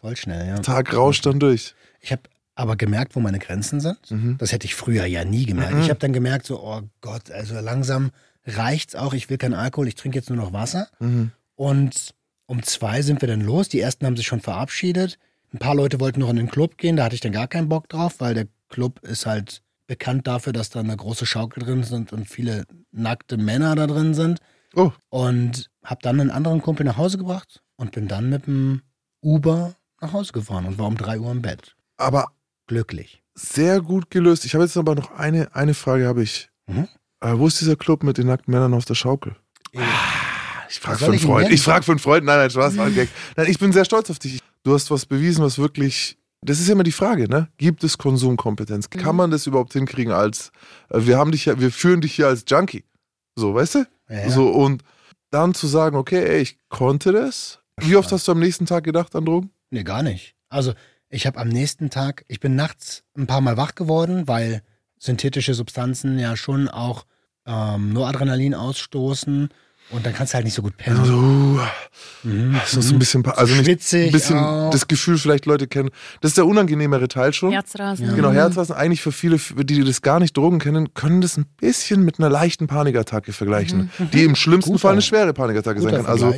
voll schnell, ja. Tag rauscht dann durch. Ich habe aber gemerkt, wo meine Grenzen sind. Mhm. Das hätte ich früher ja nie gemerkt. Mhm. Ich habe dann gemerkt, so, oh Gott, also langsam reicht's auch. Ich will keinen Alkohol, ich trinke jetzt nur noch Wasser. Mhm. Und um zwei sind wir dann los. Die ersten haben sich schon verabschiedet. Ein paar Leute wollten noch in den Club gehen. Da hatte ich dann gar keinen Bock drauf, weil der Club ist halt bekannt dafür, dass da eine große Schaukel drin sind und viele nackte Männer da drin sind. Oh, Und habe dann einen anderen Kumpel nach Hause gebracht und bin dann mit dem Uber nach Hause gefahren und war um drei Uhr im Bett. aber Glücklich. sehr gut gelöst. Ich habe jetzt aber noch eine, eine Frage habe ich. Mhm. Äh, wo ist dieser Club mit den nackten Männern auf der Schaukel? Ich frage denn Freund. Ich frage für einen Freund. Nein, nein, Spaß, war ein Gag. Nein, ich bin sehr stolz auf dich. Du hast was bewiesen, was wirklich. Das ist ja immer die Frage, ne? Gibt es Konsumkompetenz? Kann Mhm. man das überhaupt hinkriegen als, äh, wir haben dich ja, wir führen dich hier als Junkie. So, weißt du? Ja. So, und dann zu sagen, okay, ey, ich konnte das. Wie oft hast du am nächsten Tag gedacht an Drogen? Nee, gar nicht. Also, ich habe am nächsten Tag, ich bin nachts ein paar Mal wach geworden, weil synthetische Substanzen ja schon auch ähm, nur Adrenalin ausstoßen und dann kannst du halt nicht so gut pennen. Also, uh, Mhm. so ist ein bisschen, also nicht schwitzig ein bisschen auch. das Gefühl, vielleicht Leute kennen. Das ist der unangenehmere Teil schon. Herzrasen. Ja. Genau, Mhm. Herzrasen. Eigentlich für viele, die das gar nicht Drogen kennen, können das ein bisschen mit einer leichten Panikattacke vergleichen, die im schlimmsten Guter- Fall eine schwere Panikattacke sein Guter kann. Also,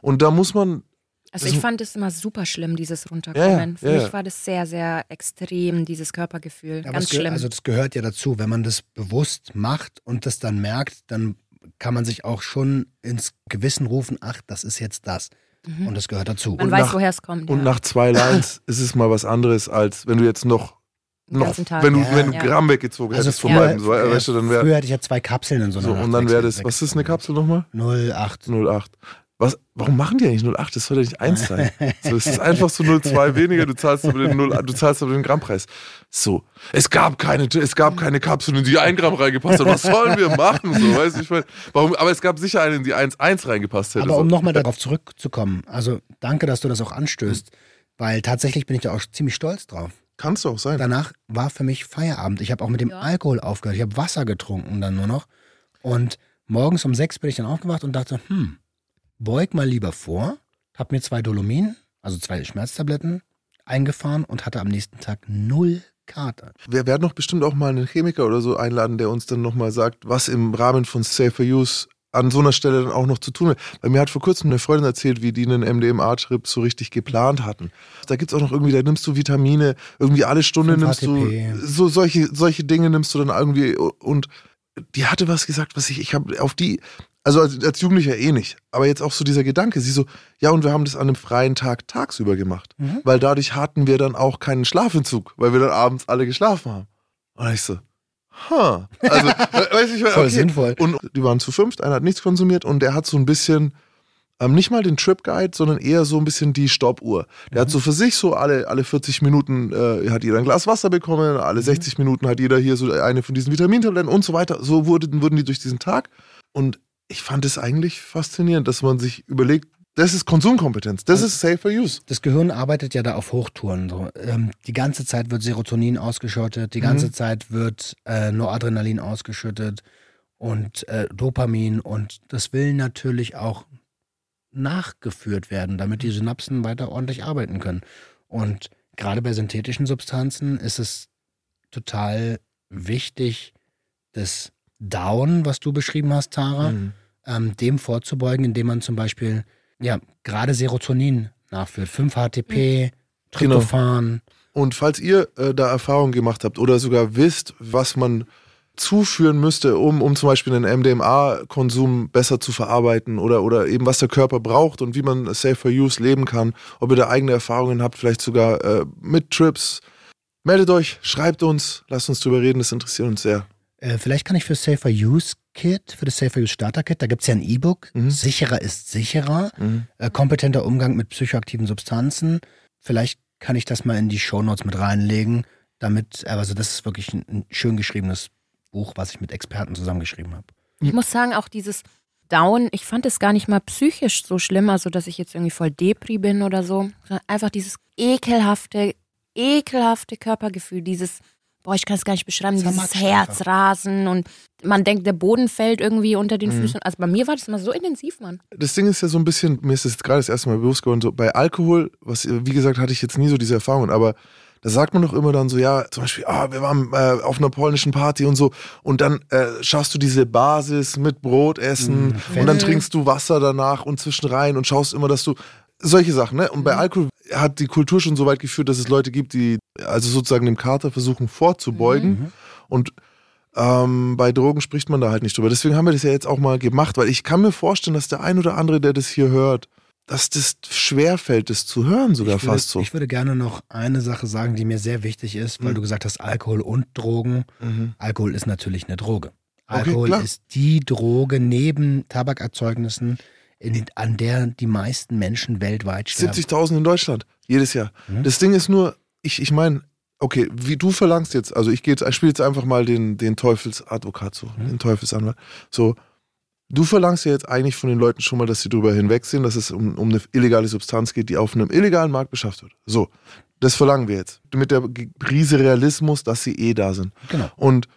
und da muss man, Also Das- ich fand es immer super schlimm, dieses Runterkommen. Ja, ja, Für ja, mich ja. war das sehr, sehr extrem, dieses Körpergefühl. Aber Ganz schlimm. Also das gehört ja dazu. Wenn man das bewusst macht und das dann merkt, dann kann man sich auch schon ins Gewissen rufen, ach, das ist jetzt das. Und das gehört dazu. Man und weiß, woher es kommt. und ja. nach zwei Lines ist es mal was anderes, als wenn du jetzt noch, noch wenn du, Ja. wenn du Ja. Gramm weggezogen also hättest von früher, beiden. So, äh, weißt du, dann wär, früher hatte ich ja zwei Kapseln in so einer so, und dann wäre das, was ist eine Kapsel nochmal? 08. 08. Was, warum machen die eigentlich 08? Das soll ja nicht 1 sein. So, es ist einfach so 02 weniger, du zahlst aber den, 0, du zahlst aber den Grammpreis. So, es gab keine, es gab keine Kapsel, in die ein Gramm reingepasst hat. Was sollen wir machen? So, weißt du, ich mein, warum, aber es gab sicher eine, in die 1,1 reingepasst hätte. Aber so. um nochmal darauf zurückzukommen, also danke, dass du das auch anstößt, weil tatsächlich bin ich da auch ziemlich stolz drauf. Kannst du auch sein. Danach war für mich Feierabend. Ich habe auch mit dem Ja. Alkohol aufgehört. Ich habe Wasser getrunken dann nur noch. Und morgens um sechs bin ich dann aufgewacht und dachte, hm, beug mal lieber vor. Hab mir zwei Dolomin, also zwei Schmerztabletten, eingefahren und hatte am nächsten Tag null Kater. Wir werden doch bestimmt auch mal einen Chemiker oder so einladen, der uns dann nochmal sagt, was im Rahmen von Safer Use an so einer Stelle dann auch noch zu tun hat. Bei mir hat vor kurzem eine Freundin erzählt, wie die einen MDMA-Trip so richtig geplant hatten. Da gibt's auch noch irgendwie, da nimmst du Vitamine, irgendwie alle Stunde 5 nimmst HTP. du, so solche, solche Dinge nimmst du dann irgendwie und die hatte was gesagt, was ich, ich habe auf die, also als, als Jugendlicher eh nicht, aber jetzt auch so dieser Gedanke, sie so, ja und wir haben das an einem freien Tag tagsüber gemacht, Mhm. weil dadurch hatten wir dann auch keinen Schlafentzug, weil wir dann abends alle geschlafen haben. Und ich so, huh. Also, weiß ich, Voll okay. sinnvoll. Und die waren zu fünft, einer hat nichts konsumiert und der hat so ein bisschen, ähm, nicht mal den Trip Guide, sondern eher so ein bisschen die Stoppuhr. Der hat so für sich so alle, alle 40 Minuten äh, hat jeder ein Glas Wasser bekommen, alle 60 Minuten hat jeder hier so eine von diesen Vitamintabletten und so weiter. So wurden, wurden die durch diesen Tag. Und ich fand es eigentlich faszinierend, dass man sich überlegt, das ist Konsumkompetenz, das ist safer use. Das Gehirn arbeitet ja da auf Hochtouren. So. Ähm, die ganze Zeit wird Serotonin ausgeschüttet, die ganze Zeit wird äh, Noradrenalin ausgeschüttet und äh, Dopamin und das will natürlich auch nachgeführt werden, damit die Synapsen weiter ordentlich arbeiten können. Und gerade bei synthetischen Substanzen ist es total wichtig, das Down, was du beschrieben hast, Tara, Mhm. ähm, dem vorzubeugen, indem man zum Beispiel ja gerade Serotonin nachführt. 5-HTP, Genau. Tryptophan. Und falls ihr äh, da Erfahrungen gemacht habt oder sogar wisst, was man zuführen müsste, um, um zum Beispiel den MDMA-Konsum besser zu verarbeiten oder, oder eben was der Körper braucht und wie man safer use leben kann, ob ihr da eigene Erfahrungen habt, vielleicht sogar äh, mit Trips, meldet euch, schreibt uns, lasst uns drüber reden, das interessiert uns sehr. Äh, vielleicht kann ich für Safer Use Kit, für das Safer Use Starter Kit, da gibt es ja ein E-Book. Mhm. Sicherer ist sicherer. Äh, kompetenter Umgang mit psychoaktiven Substanzen. Vielleicht kann ich das mal in die Shownotes mit reinlegen, damit, also das ist wirklich ein, ein schön geschriebenes Buch, was ich mit Experten zusammengeschrieben habe. Ich muss sagen, auch dieses Down, ich fand es gar nicht mal psychisch so schlimm, also dass ich jetzt irgendwie voll Depri bin oder so. sondern Einfach dieses ekelhafte, ekelhafte Körpergefühl, dieses, boah, ich kann es gar nicht beschreiben, dieses Zermatscht Herzrasen und man denkt, der Boden fällt irgendwie unter den Mhm. Füßen. Also bei mir war das immer so intensiv, Mann. Das Ding ist ja so ein bisschen, mir ist es jetzt gerade das erste Mal bewusst geworden, so bei Alkohol, was, wie gesagt, hatte ich jetzt nie so diese Erfahrungen, aber da sagt man doch immer dann so, ja, zum Beispiel, ah, wir waren äh, auf einer polnischen Party und so und dann äh, schaffst du diese Basis mit Brot essen und dann trinkst du Wasser danach und zwischenrein und schaust immer, dass du solche Sachen, ne? Und bei Alkohol hat die Kultur schon so weit geführt, dass es Leute gibt, die also sozusagen dem Kater versuchen vorzubeugen und ähm, bei Drogen spricht man da halt nicht drüber. Deswegen haben wir das ja jetzt auch mal gemacht, weil ich kann mir vorstellen, dass der ein oder andere, der das hier hört, dass das schwer fällt, das zu hören, sogar würde, fast so. Ich würde gerne noch eine Sache sagen, die mir sehr wichtig ist, weil Mhm. du gesagt hast, Alkohol und Drogen. Mhm. Alkohol ist natürlich eine Droge. Okay, Alkohol klar. ist die Droge neben Tabakerzeugnissen, in, an der die meisten Menschen weltweit sterben. 70.000 in Deutschland, jedes Jahr. Mhm. Das Ding ist nur, ich, ich meine, okay, wie du verlangst jetzt, also ich ich spiele jetzt einfach mal den, den Teufelsadvokat so, Mhm. den Teufelsanwalt. So, du verlangst ja jetzt eigentlich von den Leuten schon mal, dass sie drüber hinwegsehen, dass es um, um eine illegale Substanz geht, die auf einem illegalen Markt beschafft wird. So, das verlangen wir jetzt. Mit der Prise Realismus, dass sie eh da sind. Genau. Und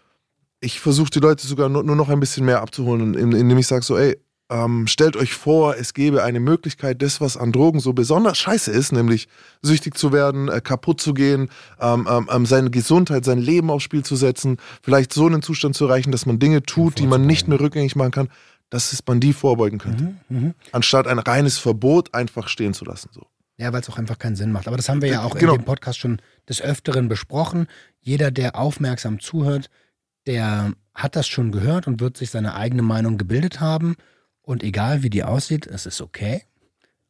ich versuche die Leute sogar nur, nur noch ein bisschen mehr abzuholen, in- indem ich sage so, ey, ähm, stellt euch vor, es gäbe eine Möglichkeit, das, was an Drogen so besonders scheiße ist, nämlich süchtig zu werden, äh, kaputt zu gehen, ähm, ähm, ähm, seine Gesundheit, sein Leben aufs Spiel zu setzen, vielleicht so einen Zustand zu erreichen, dass man Dinge tut, die man nicht mehr rückgängig machen kann, dass es man die vorbeugen könnte. Mhm. Anstatt ein reines Verbot einfach stehen zu lassen. So. Ja, weil es auch einfach keinen Sinn macht. Aber das haben wir ja auch Genau. in dem Podcast schon des Öfteren besprochen. Jeder, der aufmerksam zuhört, der hat das schon gehört und wird sich seine eigene Meinung gebildet haben. Und egal wie die aussieht, es ist okay.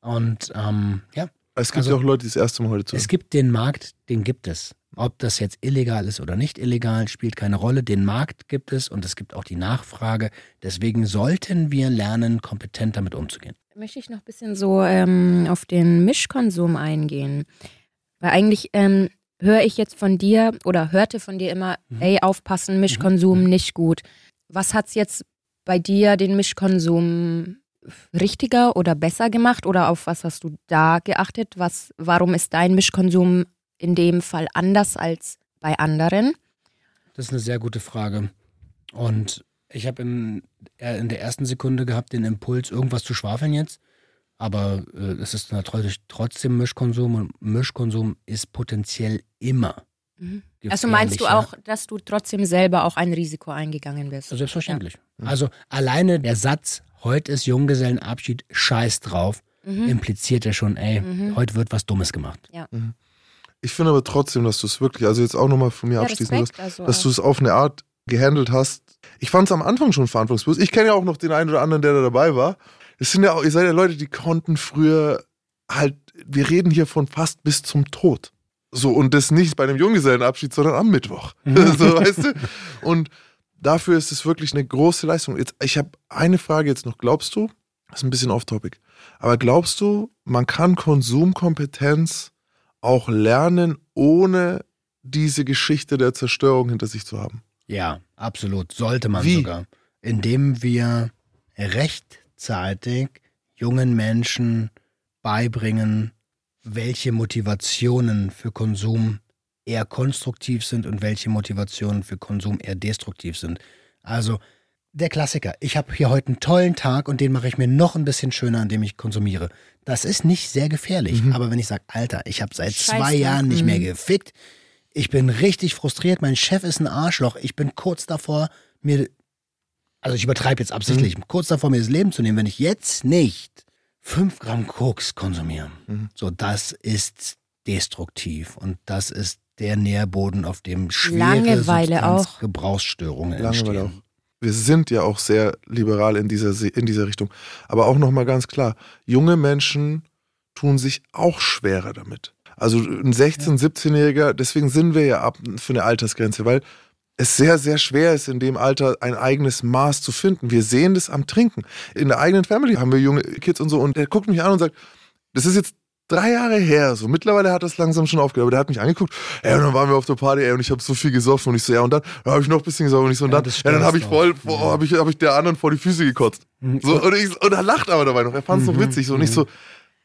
Und ähm, ja, Es gibt Also- ja auch Leute, die das erste Mal heute zuhören. es gibt den Markt, den gibt es. Ob das jetzt illegal ist oder nicht illegal, spielt keine Rolle. Den Markt gibt es und es gibt auch die Nachfrage. Deswegen sollten wir lernen, kompetent damit umzugehen. Möchte ich noch ein bisschen so ähm, auf den Mischkonsum eingehen. Weil eigentlich ähm, höre ich jetzt von dir oder hörte von dir immer, ey, aufpassen, Mischkonsum nicht gut. Was hat's jetzt bei dir den Mischkonsum richtiger oder besser gemacht oder auf was hast du da geachtet? Was, warum ist dein Mischkonsum in dem Fall anders als bei anderen? Das ist eine sehr gute Frage. Und ich habe in, äh, in der ersten Sekunde gehabt den Impuls, irgendwas zu schwafeln jetzt. Aber äh, es ist natürlich trotzdem Mischkonsum und Mischkonsum ist potenziell immer. Also meinst du auch, dass du trotzdem selber auch ein Risiko eingegangen bist? Selbstverständlich. Also alleine der Satz, heute ist Junggesellenabschied, scheiß drauf, Mhm. impliziert ja schon, ey, heute wird was Dummes gemacht. Ich finde aber trotzdem, dass du es wirklich, also jetzt auch nochmal von mir Ja, abschließen dass, also dass du es auf eine Art gehandelt hast. Ich fand es am Anfang schon verantwortungsbewusst. Ich kenne ja auch noch den einen oder anderen, der da dabei war. Es sind ja auch, ihr seid ja Leute, die konnten früher halt, wir reden hier von fast bis zum Tod. So, und das nicht bei einem Junggesellenabschied, sondern am Mittwoch. so, weißt du? Und dafür ist es wirklich eine große Leistung. Jetzt, ich habe eine Frage jetzt noch. Glaubst du, das ist ein bisschen off-topic, aber glaubst du, man kann Konsumkompetenz auch lernen, ohne diese Geschichte der Zerstörung hinter sich zu haben? Ja, absolut. Sollte man Wie? sogar. Indem wir rechtzeitig jungen Menschen beibringen, welche Motivationen für Konsum eher konstruktiv sind und welche Motivationen für Konsum eher destruktiv sind. Also der Klassiker, ich habe hier heute einen tollen Tag und den mache ich mir noch ein bisschen schöner, indem ich konsumiere. Das ist nicht sehr gefährlich, Mhm. aber wenn ich sage, Alter, ich habe seit Scheiß zwei. Jahren nicht mehr Mhm. gefickt, ich bin richtig frustriert, mein Chef ist ein Arschloch, ich bin kurz davor, mir, also ich übertreibe jetzt absichtlich, Mhm. kurz davor, mir das Leben zu nehmen, wenn ich jetzt nicht fünf Gramm Koks konsumiere. Mhm. So, das ist destruktiv und das ist der Nährboden, auf dem schwere Langeweile auch. Gebrauchsstörungen Langeweile entstehen. auch. Wir sind ja auch sehr liberal in dieser, Se- in dieser Richtung. Aber auch nochmal ganz klar, junge Menschen tun sich auch schwerer damit. Also ein 16-, 17-Jähriger, deswegen sind wir ja ab für eine Altersgrenze, weil es sehr, sehr schwer ist, in dem Alter ein eigenes Maß zu finden. Wir sehen das am Trinken. In der eigenen Family haben wir junge Kids und so und der guckt mich an und sagt, das ist jetzt drei Jahre her, so mittlerweile hat das langsam schon aufgehört, aber der hat mich angeguckt, ey, und dann waren wir auf der Party, ey, und ich habe so viel gesoffen und ich so, ja, und dann ja, habe ich noch ein bisschen gesoffen und ich so, und Ja, dann, das ja, dann habe ich voll, auch. vor, habe ich, hab ich der anderen vor die Füße gekotzt. So, und, ich, und er lacht aber dabei noch, er fand es Mhm. noch witzig, so, und ich so,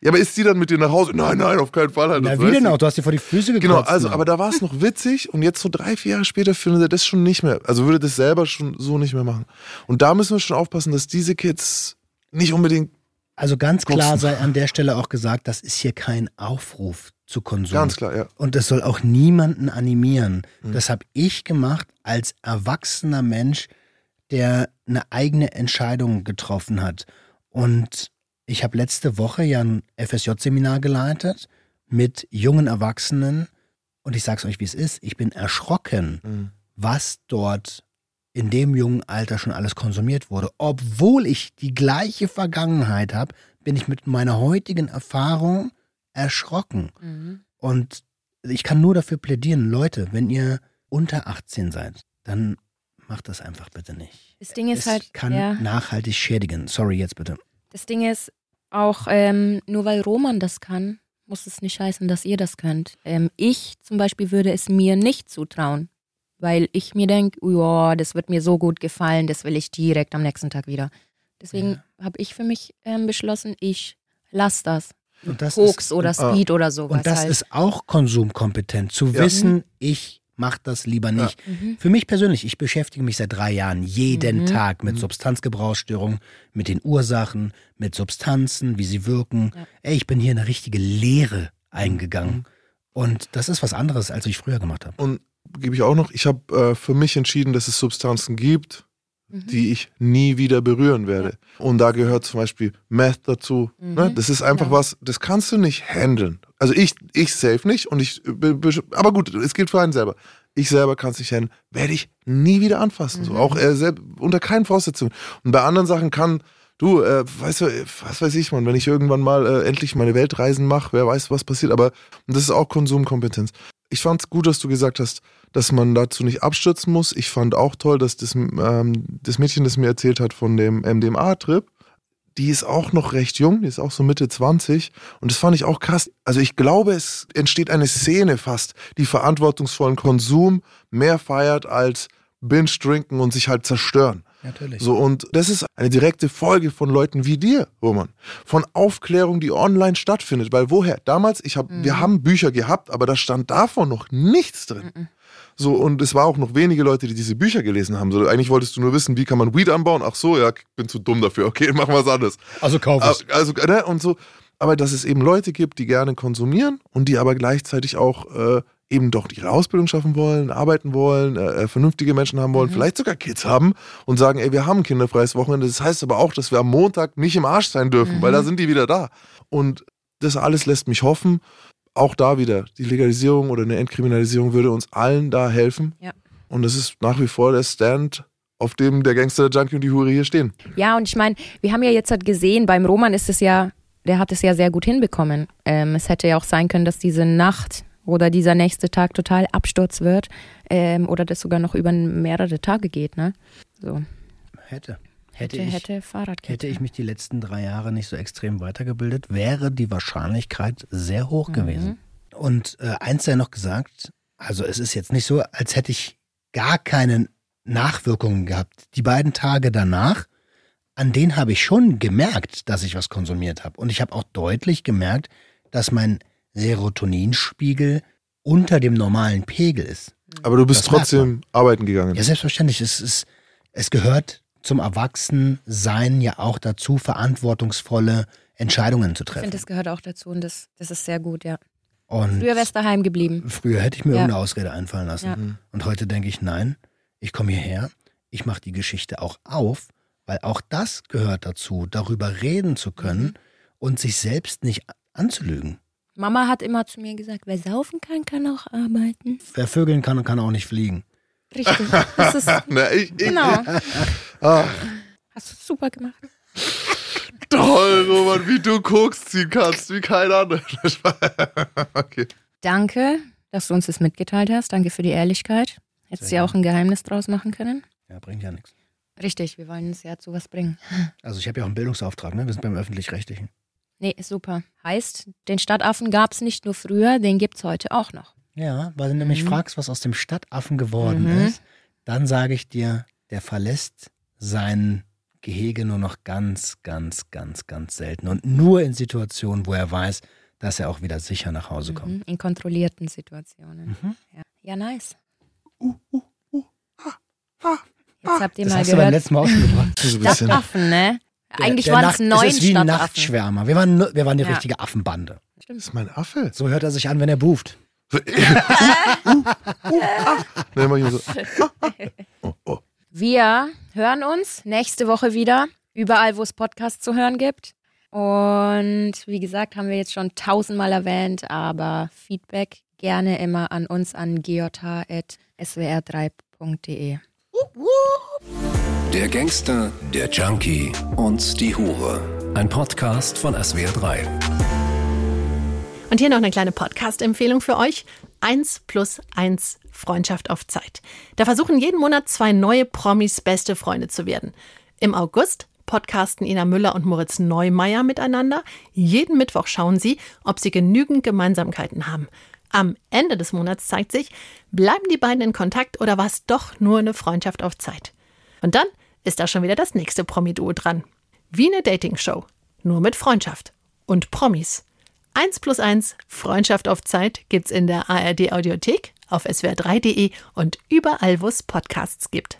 ja, aber ist die dann mit dir nach Hause? Nein, nein, auf keinen Fall. Halt, Na, wie denn auch? Du hast dir vor die Füße gekotzt. Genau, also, aber da war es noch witzig und jetzt so drei, vier Jahre später findet er das schon nicht mehr. Also würde das selber schon so nicht mehr machen. Und da müssen wir schon aufpassen, dass diese Kids nicht unbedingt Also ganz klar sei an der Stelle auch gesagt, das ist hier kein Aufruf zu Konsum. ganz klar, ja. Und das soll auch niemanden animieren. Mhm. Das habe ich gemacht als erwachsener Mensch, der eine eigene Entscheidung getroffen hat. Und ich habe letzte Woche ja ein FSJ-Seminar geleitet mit jungen Erwachsenen. Und ich sage es euch, wie es ist. Ich bin erschrocken, Mhm. was dort in dem jungen Alter schon alles konsumiert wurde. Obwohl ich die gleiche Vergangenheit habe, bin ich mit meiner heutigen Erfahrung erschrocken. Mhm. Und ich kann nur dafür plädieren, Leute, wenn ihr unter 18 seid, dann macht das einfach bitte nicht. Das Ding ist es halt, kann ja, nachhaltig schädigen. Sorry, jetzt bitte. Das Ding ist auch, ähm, nur weil Roman das kann, muss es nicht heißen, dass ihr das könnt. Ähm, ich zum Beispiel würde es mir nicht zutrauen, weil ich mir denke, ja, das wird mir so gut gefallen, das will ich direkt am nächsten Tag wieder. Deswegen habe ich für mich ähm, beschlossen, ich lass das. Und das Koks ist, oder ah. Speed oder sowas. und das halt. ist auch konsumkompetent, zu Ja. wissen, ich mache das lieber nicht. Mhm. Für mich persönlich, ich beschäftige mich seit drei Jahren jeden Mhm. Tag mit Substanzgebrauchsstörungen, mit den Ursachen, mit Substanzen, wie sie wirken. Ja. Ey, ich bin hier in eine richtige Lehre eingegangen. Und das ist was anderes, als ich früher gemacht habe. Und gebe ich auch noch, ich habe äh, für mich entschieden, dass es Substanzen gibt, Mhm. die ich nie wieder berühren werde. Und da gehört zum Beispiel Meth dazu. Mhm. Ne? Das ist einfach Genau. was, das kannst du nicht handeln. Also ich, ich safe nicht und ich, be- be- aber gut, es gilt für einen selber. Ich selber kann es nicht handeln, werde ich nie wieder anfassen. So, Mhm. auch äh, selb, unter keinen Voraussetzungen. Und bei anderen Sachen kann, du, äh, weißt du, was weiß ich, man, wenn ich irgendwann mal äh, endlich meine Weltreisen mache, wer weiß, was passiert. Aber das ist auch Konsumkompetenz. Ich fand es gut, dass du gesagt hast, dass man dazu nicht abstürzen muss. Ich fand auch toll, dass das, ähm, das Mädchen, das mir erzählt hat von dem MDMA-Trip, die ist auch noch recht jung, die ist auch so Mitte 20. Und das fand ich auch krass. Also ich glaube, es entsteht eine Szene fast, die verantwortungsvollen Konsum mehr feiert als Binge-Drinken und sich halt zerstören. Natürlich. So, und das ist eine direkte Folge von Leuten wie dir, Roman. Von Aufklärung, die online stattfindet. Weil woher? Damals, ich hab, wir haben Bücher gehabt, aber da stand davon noch nichts drin. So, und es war auch noch wenige Leute, die diese Bücher gelesen haben. So, eigentlich wolltest du nur wissen, wie kann man Weed anbauen? Ach so, ja, bin zu dumm dafür. Okay, machen wir was anderes. Also kauf Ah, es. Also, ne, und so. Aber dass es eben Leute gibt, die gerne konsumieren und die aber gleichzeitig auch äh, eben doch ihre Ausbildung schaffen wollen, arbeiten wollen, äh, äh, vernünftige Menschen haben wollen, vielleicht sogar Kids haben und sagen, ey, wir haben ein kinderfreies Wochenende. Das heißt aber auch, dass wir am Montag nicht im Arsch sein dürfen, weil da sind die wieder da. Und das alles lässt mich hoffen, auch da wieder, die Legalisierung oder eine Entkriminalisierung würde uns allen da helfen. Ja. Und das ist nach wie vor der Stand, auf dem der Gangster, der Junkie und die Hure hier stehen. Ja, und ich meine, wir haben ja jetzt halt gesehen, beim Roman ist es ja, der hat es ja sehr gut hinbekommen. Ähm, es hätte ja auch sein können, dass diese Nacht, oder dieser nächste Tag total Absturz wird ähm, oder das sogar noch über mehrere Tage geht. Ne? So. Hätte. Hätte, Hätte ich, hätte Fahrradkette. hätte ich mich die letzten drei Jahre nicht so extrem weitergebildet, wäre die Wahrscheinlichkeit sehr hoch gewesen. Und äh, eins sei noch gesagt, also es ist jetzt nicht so, als hätte ich gar keine Nachwirkungen gehabt. Die beiden Tage danach, an denen habe ich schon gemerkt, dass ich was konsumiert habe. Und ich habe auch deutlich gemerkt, dass mein Serotoninspiegel unter dem normalen Pegel ist. Aber du bist Das trotzdem arbeiten gegangen. Ja, selbstverständlich. Es, ist, es gehört zum Erwachsensein ja auch dazu, verantwortungsvolle Entscheidungen zu Ich treffen. finde, das gehört auch dazu und das, das ist sehr gut, ja. Und Früher wärst du daheim geblieben. früher hätte ich mir Ja. irgendeine Ausrede einfallen lassen. Ja. Und heute denke ich, nein, ich komme hierher, ich mache die Geschichte auch auf, weil auch das gehört dazu, darüber reden zu können Mhm. und sich selbst nicht anzulügen. Mama hat immer zu mir gesagt, wer saufen kann, kann auch arbeiten. Wer vögeln kann, kann auch nicht fliegen. Richtig. Das ist, Na, ich, ich, genau. Ah, Hast du super gemacht. toll, Roman, wie du Koks ziehen kannst, wie kein anderer. okay. Danke, dass du uns das mitgeteilt hast. Danke für die Ehrlichkeit. Hättest Sehr ja auch ein Geheimnis draus machen können. Ja, bringt ja nichts. Richtig, wir wollen uns ja zu was bringen. Also ich habe ja auch einen Bildungsauftrag, ne? Wir sind beim Öffentlich-Rechtlichen. Nee, super. Heißt, den Stadtaffen gab es nicht nur früher, den gibt es heute auch noch. Ja, weil du nämlich Mhm. fragst, was aus dem Stadtaffen geworden Mhm. ist, dann sage ich dir, der verlässt sein Gehege nur noch ganz, ganz, ganz, ganz selten. Und nur in Situationen, wo er weiß, dass er auch wieder sicher nach Hause kommt. Mhm. In kontrollierten Situationen. Mhm. Ja. ja, nice. Jetzt habt ihr Das mal hast du beim gehört. letzten Mal auch schon gebracht. Bisschen. Stadtaffen, ne? Eigentlich Der waren Nacht- es neun Es ist wie Stadtaffen. Nachtschwärmer. Wir waren, wir waren die Ja. richtige Affenbande. Das ist mein Affe. So hört er sich an, wenn er buft. Wir hören uns nächste Woche wieder, überall, wo es Podcasts zu hören gibt. Und wie gesagt, haben wir jetzt schon tausendmal erwähnt, aber Feedback gerne immer an uns an geota.swr3.de. Der Gangster, der Junkie und die Hure. Ein Podcast von SWR3. Und hier noch eine kleine Podcast-Empfehlung für euch. 1 plus 1 Freundschaft auf Zeit. Da versuchen jeden Monat zwei neue Promis beste Freunde zu werden. Im August podcasten Ina Müller und Moritz Neumeier miteinander. Jeden Mittwoch schauen sie, ob sie genügend Gemeinsamkeiten haben. Am Ende des Monats zeigt sich, bleiben die beiden in Kontakt oder war es doch nur eine Freundschaft auf Zeit? Und dann ist da schon wieder das nächste Promi-Duo dran. Wie eine Dating-Show. Nur mit Freundschaft. Und Promis. 1 plus 1 Freundschaft auf Zeit gibt's in der ARD Audiothek, auf swr3.de und überall, wo es Podcasts gibt.